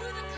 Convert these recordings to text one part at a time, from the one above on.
the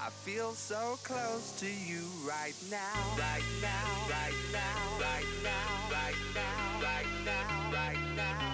I feel so close to you right now, right now, right now, right now, right now, right now, right now. Right now.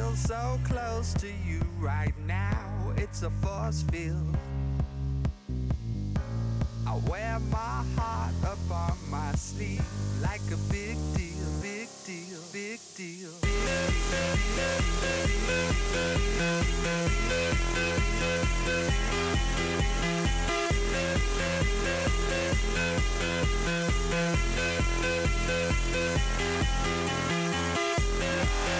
feel so close to you right now, it's a force field. I wear my heart up on my sleeve like a big deal, big deal, big deal, big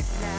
Thank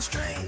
constrained.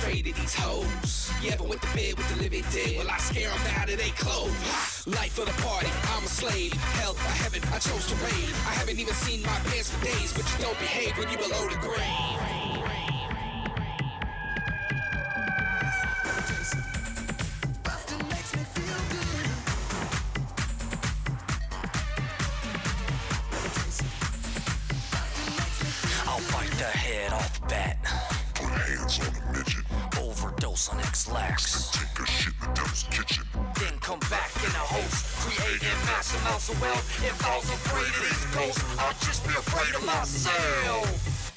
afraid of these hoes. You ever went to bed with the living dead? Well, I scare them out of their clothes. Life of the party, I'm a slave. Hell, I haven't, I chose to reign. I haven't even seen my pants for days, but you don't behave when you below the grade. host, creating mass amounts of wealth. If I was afraid of these ghosts, I'd just be afraid of myself.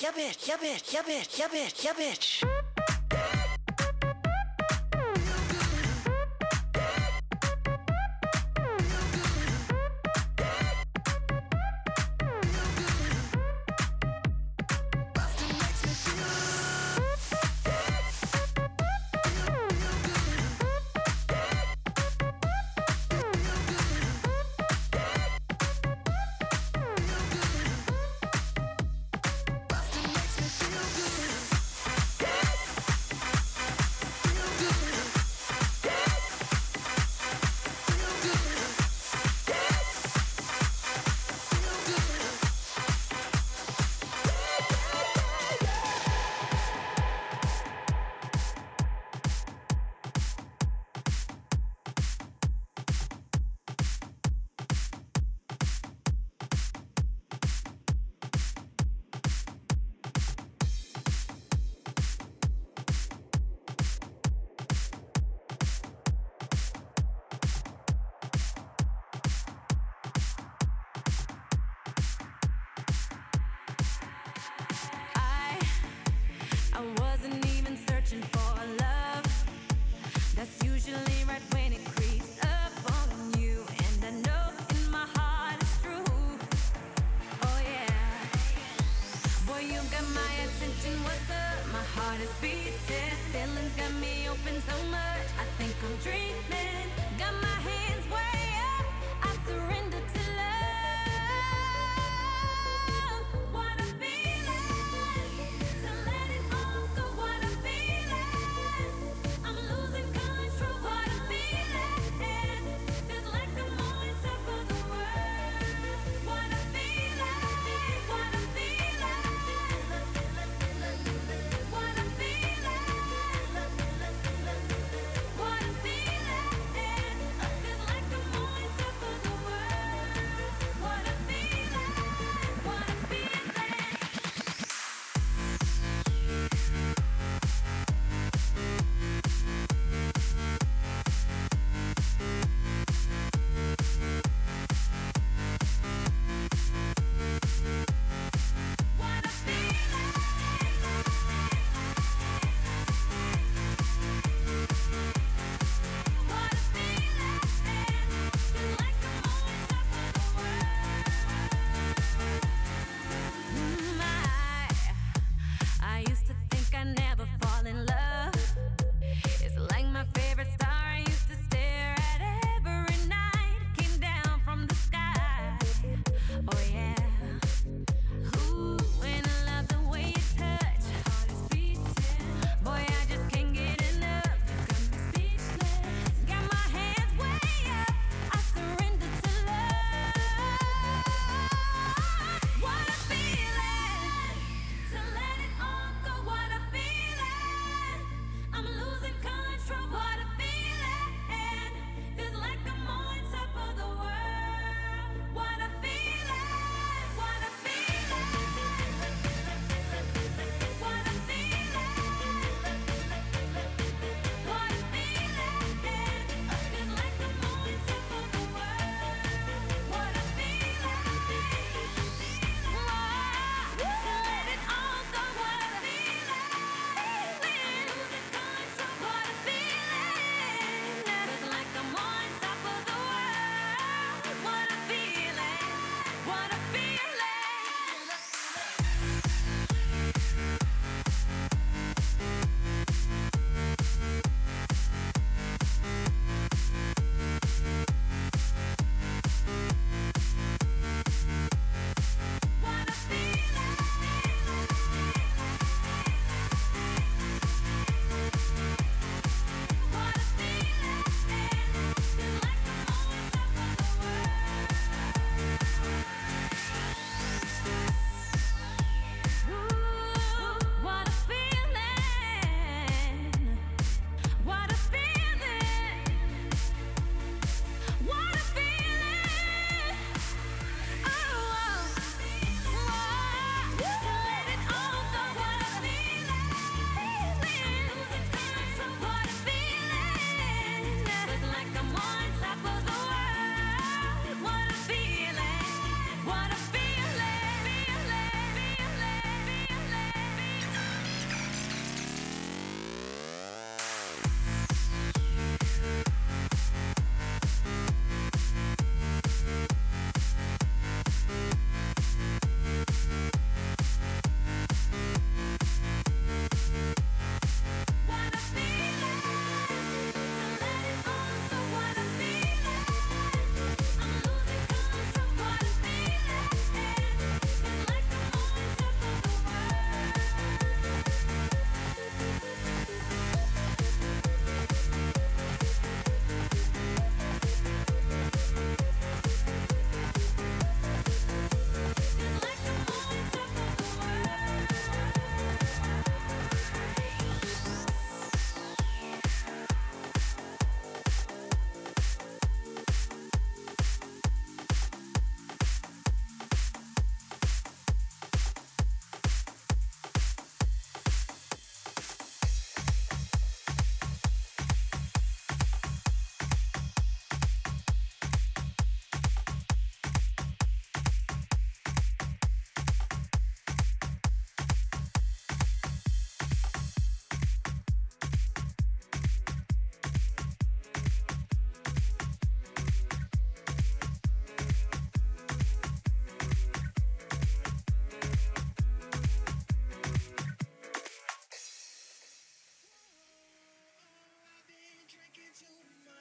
Yeah, bitch, yeah, bitch, yeah, bitch, yeah, bitch, yeah, bitch.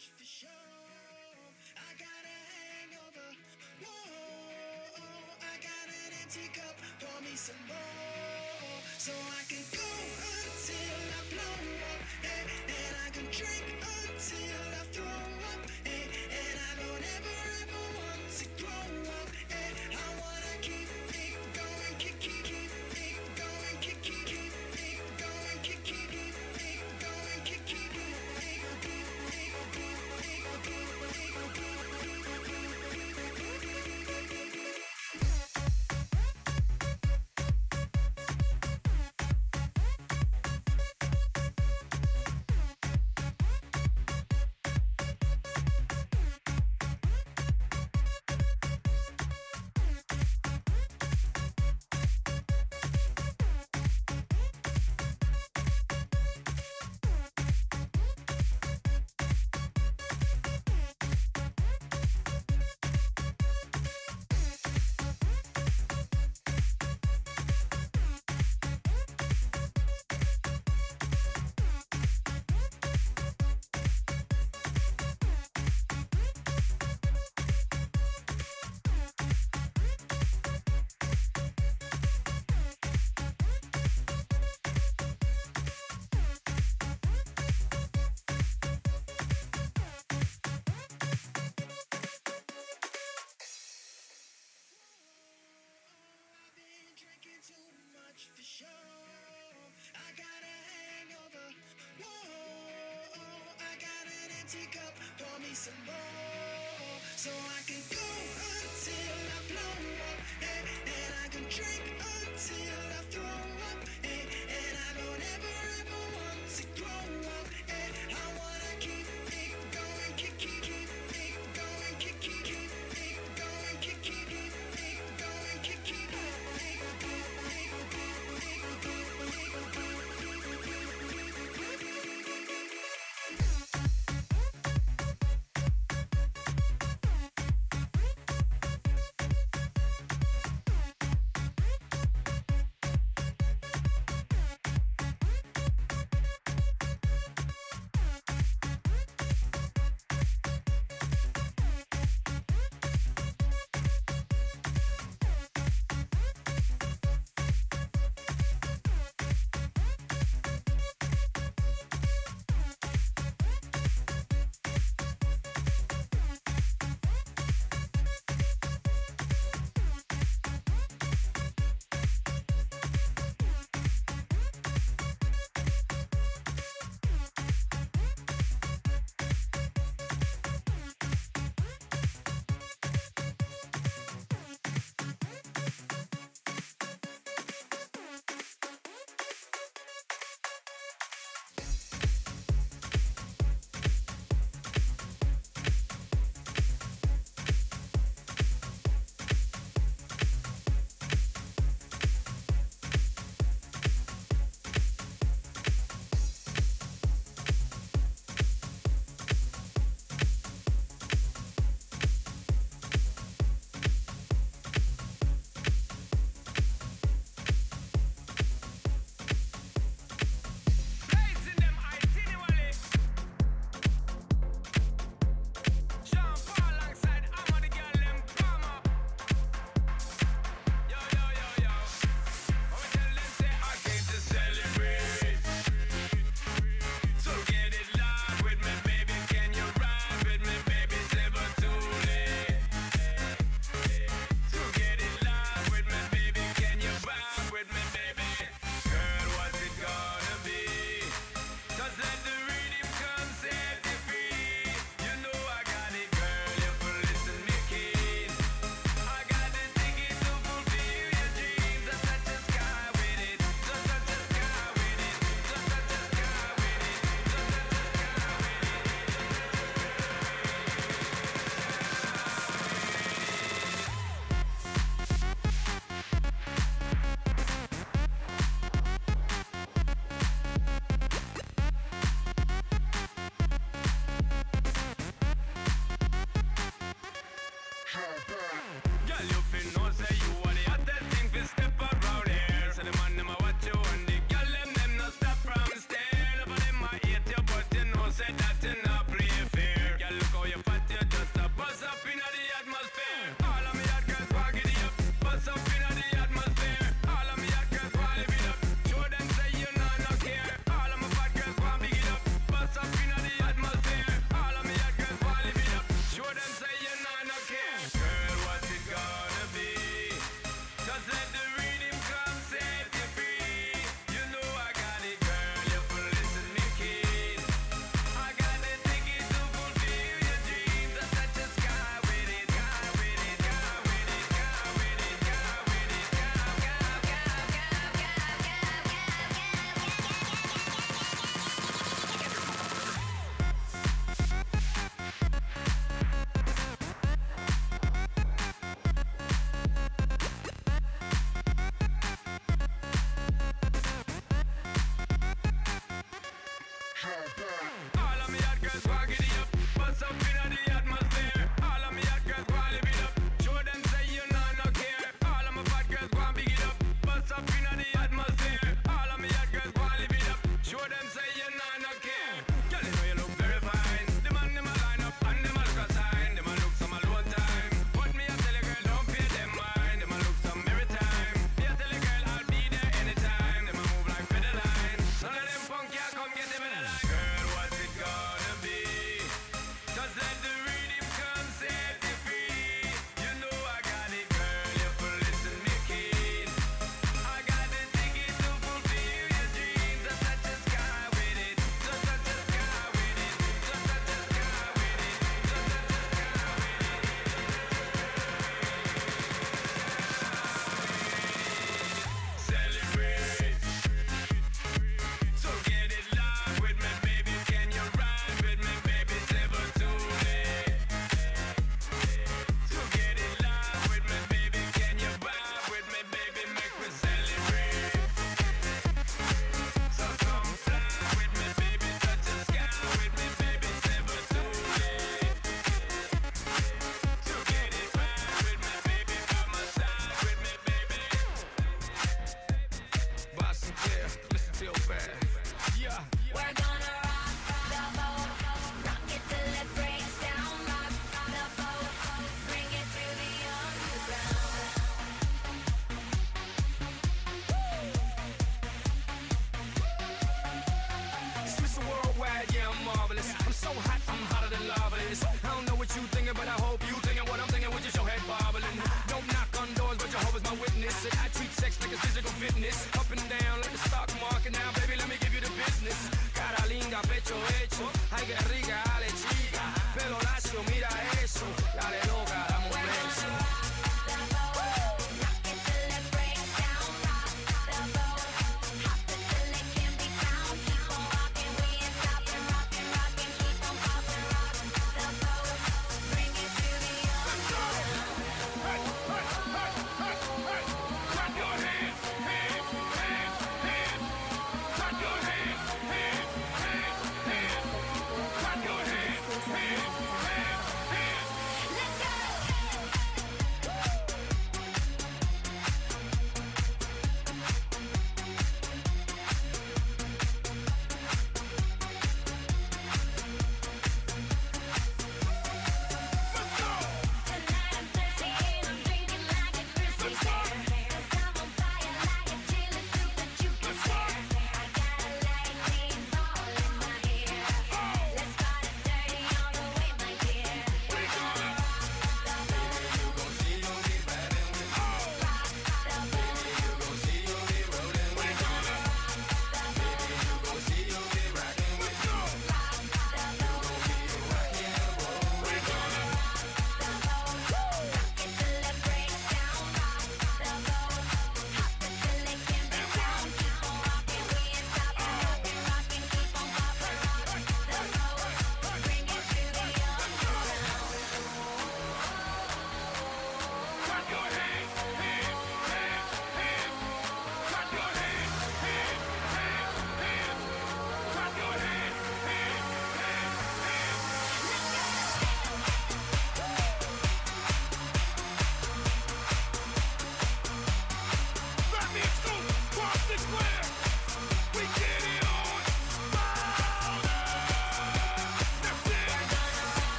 I got a hangover. Whoa, I got an empty cup. Pour me some more, so I can go until I blow up, and, and I can drink for sure. I got a hangover. Whoa, I got an empty cup. Pour me some more, so I can go until I blow up, and, and I can drink until I throw up,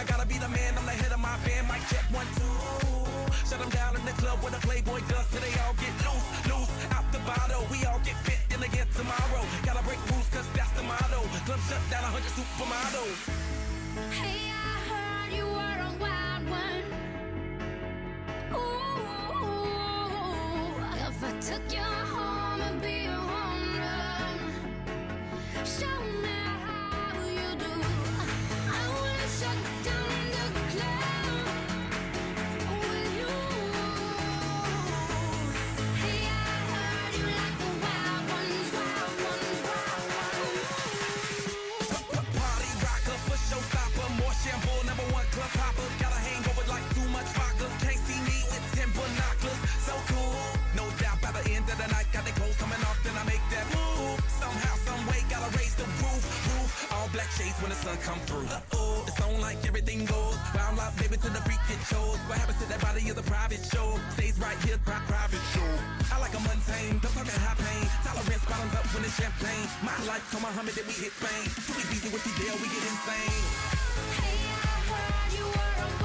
I gotta be the man, I'm the head of my band. Mic check one, two. Shut them down in the club where the Playboy does till they all get loose, loose. Out the bottle, we all get fit in again tomorrow. Gotta break rules, cause that's the motto. Club shut down, a 100 supermodels. Hey, I heard you were a wild one. Ooh, if I took your when the sun come through. Uh-oh, it's on like everything goes. Wild out, baby, to the freak it shows. What happens to that body is a private show. Stays right here, pri- private show. I like a mundane, don't talk high pain. Tolerance bottoms up when it's champagne. My life, come Muhammad, then we hit Spain. Too easy with the deal, we get insane. Hey, I heard you were a